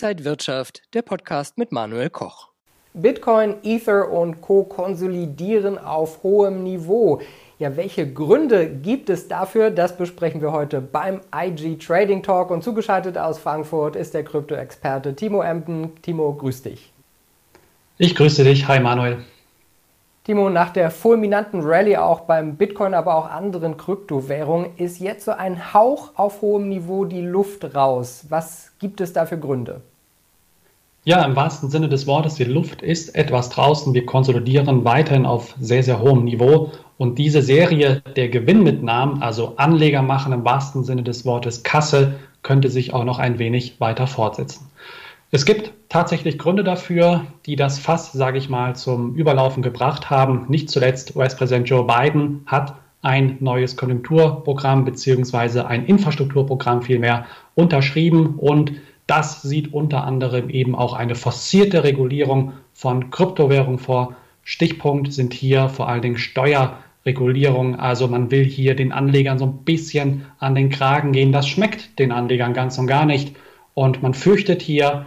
Inside Wirtschaft, der Podcast mit Manuel Koch. Bitcoin, Ether und Co. konsolidieren auf hohem Niveau. Ja, welche Gründe gibt es dafür? Das besprechen wir heute beim IG Trading Talk. Und zugeschaltet aus Frankfurt ist der Krypto-Experte Timo Emden. Timo, grüß dich. Ich grüße dich. Hi Manuel. Timo, nach der fulminanten Rallye auch beim Bitcoin, aber auch anderen Kryptowährungen ist jetzt so ein Hauch auf hohem Niveau die Luft raus. Was gibt es da für Gründe? Ja, im wahrsten Sinne des Wortes, die Luft ist etwas draußen. Wir konsolidieren weiterhin auf sehr, sehr hohem Niveau. Und diese Serie der Gewinnmitnahmen, also Anleger machen im wahrsten Sinne des Wortes Kasse, könnte sich auch noch ein wenig weiter fortsetzen. Es gibt tatsächlich Gründe dafür, die das Fass, sage ich mal, zum Überlaufen gebracht haben. Nicht zuletzt US-Präsident Joe Biden hat ein neues Konjunkturprogramm beziehungsweise ein Infrastrukturprogramm vielmehr unterschrieben und das sieht unter anderem eben auch eine forcierte Regulierung von Kryptowährungen vor. Stichpunkt sind hier vor allen Dingen Steuerregulierung. Also man will hier den Anlegern so ein bisschen an den Kragen gehen. Das schmeckt den Anlegern ganz und gar nicht. Und man fürchtet hier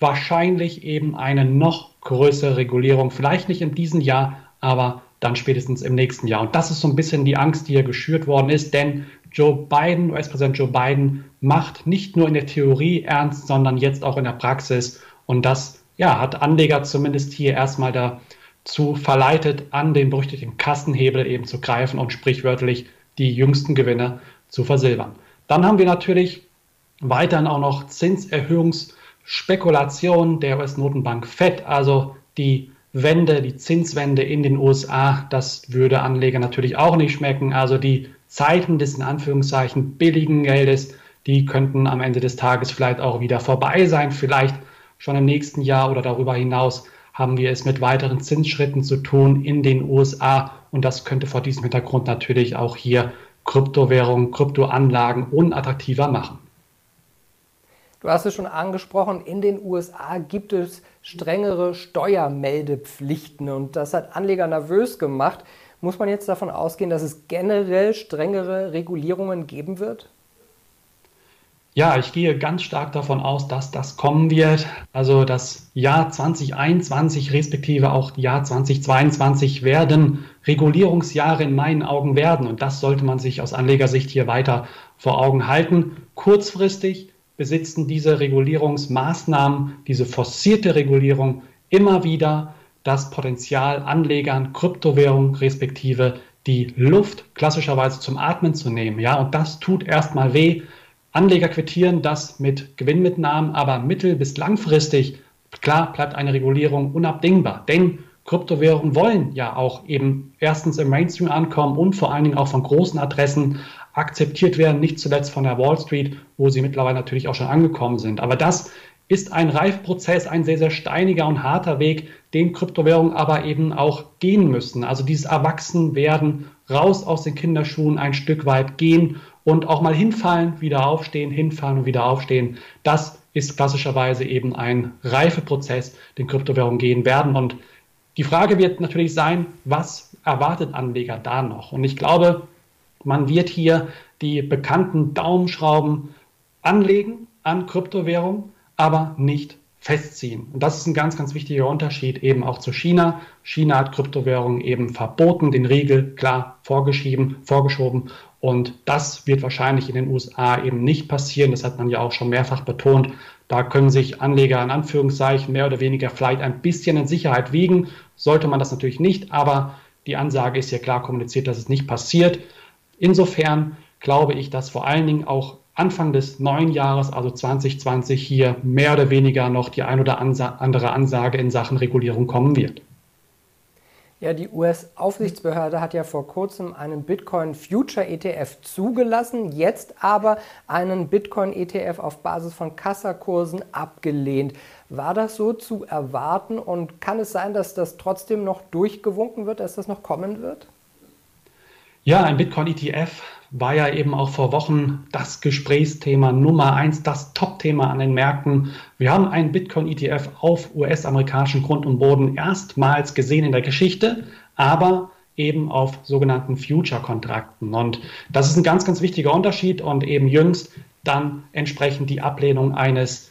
wahrscheinlich eben eine noch größere Regulierung. Vielleicht nicht in diesem Jahr, aber dann spätestens im nächsten Jahr. Und das ist so ein bisschen die Angst, die hier geschürt worden ist, denn Joe Biden, US-Präsident Joe Biden, macht nicht nur in der Theorie ernst, sondern jetzt auch in der Praxis. Und das ja, hat Anleger zumindest hier erstmal dazu verleitet, an den berüchtigten Kassenhebel eben zu greifen und sprichwörtlich die jüngsten Gewinne zu versilbern. Dann haben wir natürlich weiterhin auch noch Zinserhöhungsspekulationen der US-Notenbank Fed, also die Wende, die Zinswende in den USA, das würde Anleger natürlich auch nicht schmecken. Also die Zeiten des in Anführungszeichen billigen Geldes, die könnten am Ende des Tages vielleicht auch wieder vorbei sein. Vielleicht schon im nächsten Jahr oder darüber hinaus haben wir es mit weiteren Zinsschritten zu tun in den USA. Und das könnte vor diesem Hintergrund natürlich auch hier Kryptowährungen, Kryptoanlagen unattraktiver machen. Du hast es schon angesprochen, in den USA gibt es strengere Steuermeldepflichten und das hat Anleger nervös gemacht. Muss man jetzt davon ausgehen, dass es generell strengere Regulierungen geben wird? Ja, ich gehe ganz stark davon aus, dass das kommen wird. Also das Jahr 2021 respektive auch Jahr 2022 werden Regulierungsjahre in meinen Augen werden. Und das sollte man sich aus Anlegersicht hier weiter vor Augen halten. Kurzfristig besitzen diese Regulierungsmaßnahmen, diese forcierte Regulierung immer wieder das Potenzial, Anlegern Kryptowährungen respektive die Luft klassischerweise zum Atmen zu nehmen. Ja, und das tut erstmal weh. Anleger quittieren das mit Gewinnmitnahmen, aber mittel- bis langfristig, klar, bleibt eine Regulierung unabdingbar. Denn Kryptowährungen wollen ja auch eben erstens im Mainstream ankommen und vor allen Dingen auch von großen Adressen akzeptiert werden, nicht zuletzt von der Wall Street, wo sie mittlerweile natürlich auch schon angekommen sind. Aber das ist ein Reifprozess, ein sehr, sehr steiniger und harter Weg, den Kryptowährungen aber eben auch gehen müssen. Also dieses Erwachsenwerden, raus aus den Kinderschuhen ein Stück weit gehen und auch mal hinfallen, wieder aufstehen, hinfallen und wieder aufstehen. Das ist klassischerweise eben ein Reifeprozess, den Kryptowährungen gehen werden. Und die Frage wird natürlich sein, was erwartet Anleger da noch? Und ich glaube, man wird hier die bekannten Daumenschrauben anlegen an Kryptowährungen, aber nicht festziehen. Und das ist ein ganz, ganz wichtiger Unterschied eben auch zu China. China hat Kryptowährungen eben verboten, den Riegel klar vorgeschrieben, vorgeschoben. Und das wird wahrscheinlich in den USA eben nicht passieren. Das hat man ja auch schon mehrfach betont. Da können sich Anleger in Anführungszeichen mehr oder weniger vielleicht ein bisschen in Sicherheit wiegen. Sollte man das natürlich nicht, aber die Ansage ist ja klar kommuniziert, dass es nicht passiert. Insofern glaube ich, dass vor allen Dingen auch Anfang des neuen Jahres, also 2020, hier mehr oder weniger noch die ein oder andere Ansage in Sachen Regulierung kommen wird. Ja, die US-Aufsichtsbehörde hat ja vor kurzem einen Bitcoin Future ETF zugelassen, jetzt aber einen Bitcoin ETF auf Basis von Kassakursen abgelehnt. War das so zu erwarten und kann es sein, dass das trotzdem noch durchgewunken wird, dass das noch kommen wird? Ja, ein Bitcoin-ETF war ja eben auch vor Wochen das Gesprächsthema Nummer eins, das Top-Thema an den Märkten. Wir haben einen Bitcoin-ETF auf US-amerikanischen Grund und Boden erstmals gesehen in der Geschichte, aber eben auf sogenannten Future-Kontrakten. Und das ist ein ganz, ganz wichtiger Unterschied und eben jüngst dann entsprechend die Ablehnung eines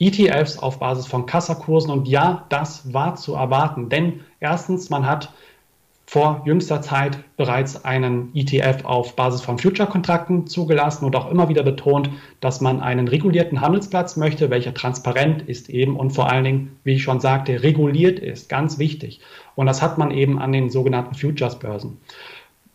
ETFs auf Basis von Kassakursen. Und ja, das war zu erwarten, denn erstens, man hat vor jüngster Zeit bereits einen ETF auf Basis von Future-Kontrakten zugelassen und auch immer wieder betont, dass man einen regulierten Handelsplatz möchte, welcher transparent ist eben und vor allen Dingen, wie ich schon sagte, reguliert ist. Ganz wichtig. Und das hat man eben an den sogenannten Futures-Börsen.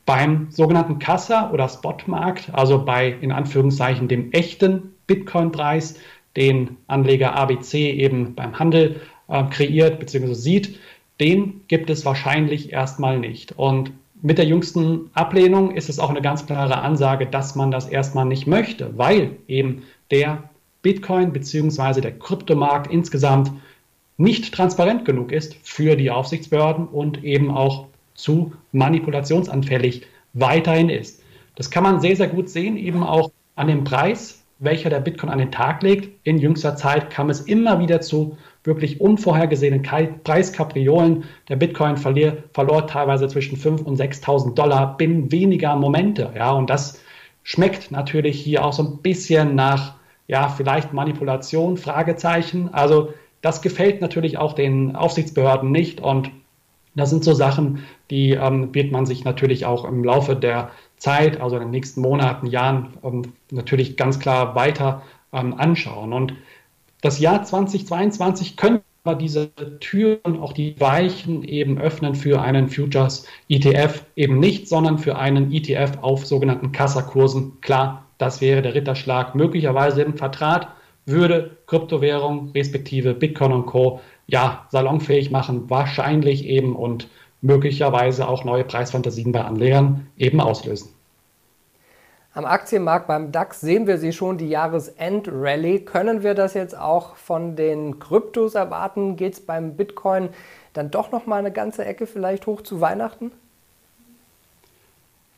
Beim sogenannten Kassa- oder Spotmarkt, also bei in Anführungszeichen dem echten Bitcoin-Preis, den Anleger ABC eben beim Handel äh, kreiert bzw. sieht, den gibt es wahrscheinlich erstmal nicht. Und mit der jüngsten Ablehnung ist es auch eine ganz klare Ansage, dass man das erstmal nicht möchte, weil eben der Bitcoin bzw. der Kryptomarkt insgesamt nicht transparent genug ist für die Aufsichtsbehörden und eben auch zu manipulationsanfällig weiterhin ist. Das kann man sehr, sehr gut sehen, eben auch an dem Preis, welcher der Bitcoin an den Tag legt. In jüngster Zeit kam es immer wieder zu wirklich unvorhergesehenen Preiskapriolen. Der Bitcoin verlier, verlor teilweise zwischen 5.000 und 6.000 Dollar binnen weniger Momente. Ja, und das schmeckt natürlich hier auch so ein bisschen nach, ja, vielleicht Manipulation, Fragezeichen. Also das gefällt natürlich auch den Aufsichtsbehörden nicht und das sind so Sachen, die ähm, wird man sich natürlich auch im Laufe der Zeit, also in den nächsten Monaten, Jahren, ähm, natürlich ganz klar weiter ähm, anschauen. Und das Jahr 2022 könnte aber diese Türen, auch die Weichen eben öffnen für einen Futures ETF eben nicht, sondern für einen ETF auf sogenannten Kassakursen. Klar, das wäre der Ritterschlag möglicherweise im Vertrag, würde Kryptowährung respektive Bitcoin und Co ja, salonfähig machen, wahrscheinlich eben und möglicherweise auch neue Preisfantasien bei Anlegern eben auslösen. Am Aktienmarkt beim DAX sehen wir sie schon, die Jahresend-Rallye. Können wir das jetzt auch von den Kryptos erwarten? Geht es beim Bitcoin dann doch noch mal eine ganze Ecke vielleicht hoch zu Weihnachten?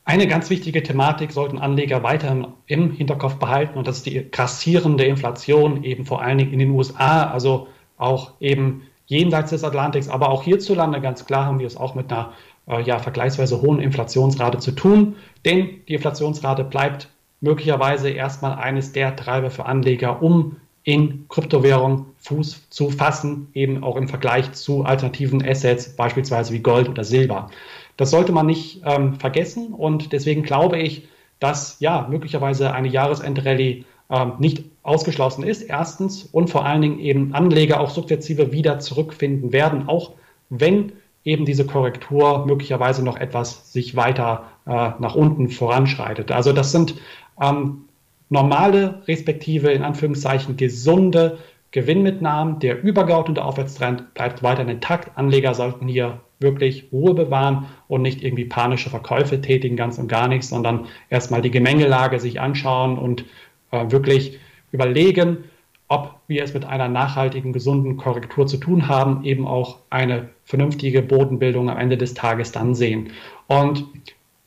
Eine ganz wichtige Thematik sollten Anleger weiterhin im Hinterkopf behalten und das ist die grassierende Inflation eben vor allen Dingen in den USA. Also auch eben jenseits des Atlantiks, aber auch hierzulande ganz klar haben wir es auch mit einer äh, ja, vergleichsweise hohen Inflationsrate zu tun, denn die Inflationsrate bleibt möglicherweise erstmal eines der Treiber für Anleger, um in Kryptowährung Fuß zu fassen, eben auch im Vergleich zu alternativen Assets, beispielsweise wie Gold oder Silber. Das sollte man nicht ähm, vergessen und deswegen glaube ich, dass ja möglicherweise eine Jahresendrallye ähm, nicht ausgeschlossen ist. Erstens und vor allen Dingen eben Anleger auch sukzessive wieder zurückfinden werden, auch wenn eben diese Korrektur möglicherweise noch etwas sich weiter äh, nach unten voranschreitet. Also das sind ähm, normale, respektive in Anführungszeichen gesunde Gewinnmitnahmen. Der übergeordnete Aufwärtstrend bleibt weiter intakt. Anleger sollten hier wirklich Ruhe bewahren und nicht irgendwie panische Verkäufe tätigen, ganz und gar nichts, sondern erstmal die Gemengelage sich anschauen und äh, wirklich überlegen, ob wir es mit einer nachhaltigen, gesunden Korrektur zu tun haben, eben auch eine vernünftige Bodenbildung am Ende des Tages dann sehen. Und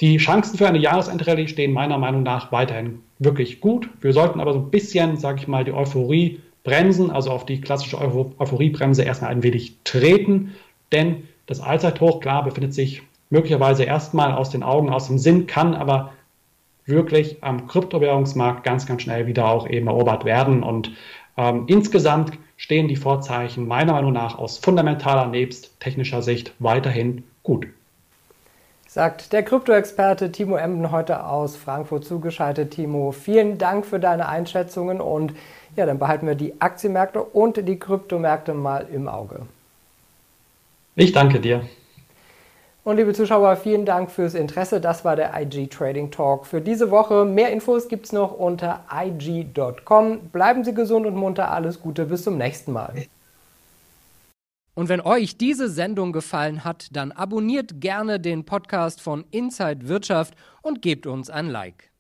die Chancen für eine Jahresendrallye stehen meiner Meinung nach weiterhin wirklich gut. Wir sollten aber so ein bisschen, sage ich mal, die Euphorie bremsen, also auf die klassische Euphoriebremse erstmal ein wenig treten, denn das Allzeithoch, klar, befindet sich möglicherweise erstmal aus den Augen, aus dem Sinn, kann aber wirklich am Kryptowährungsmarkt ganz, ganz schnell wieder auch eben erobert werden. Und ähm, insgesamt stehen die Vorzeichen meiner Meinung nach aus fundamentaler nebst technischer Sicht weiterhin gut. Sagt der Kryptoexperte Timo Emden heute aus Frankfurt zugeschaltet. Timo, vielen Dank für deine Einschätzungen und ja, dann behalten wir die Aktienmärkte und die Kryptomärkte mal im Auge. Ich danke dir. Und liebe Zuschauer, vielen Dank fürs Interesse. Das war der IG Trading Talk für diese Woche. Mehr Infos gibt es noch unter IG.com. Bleiben Sie gesund und munter. Alles Gute. Bis zum nächsten Mal. Und wenn euch diese Sendung gefallen hat, dann abonniert gerne den Podcast von Inside Wirtschaft und gebt uns ein Like.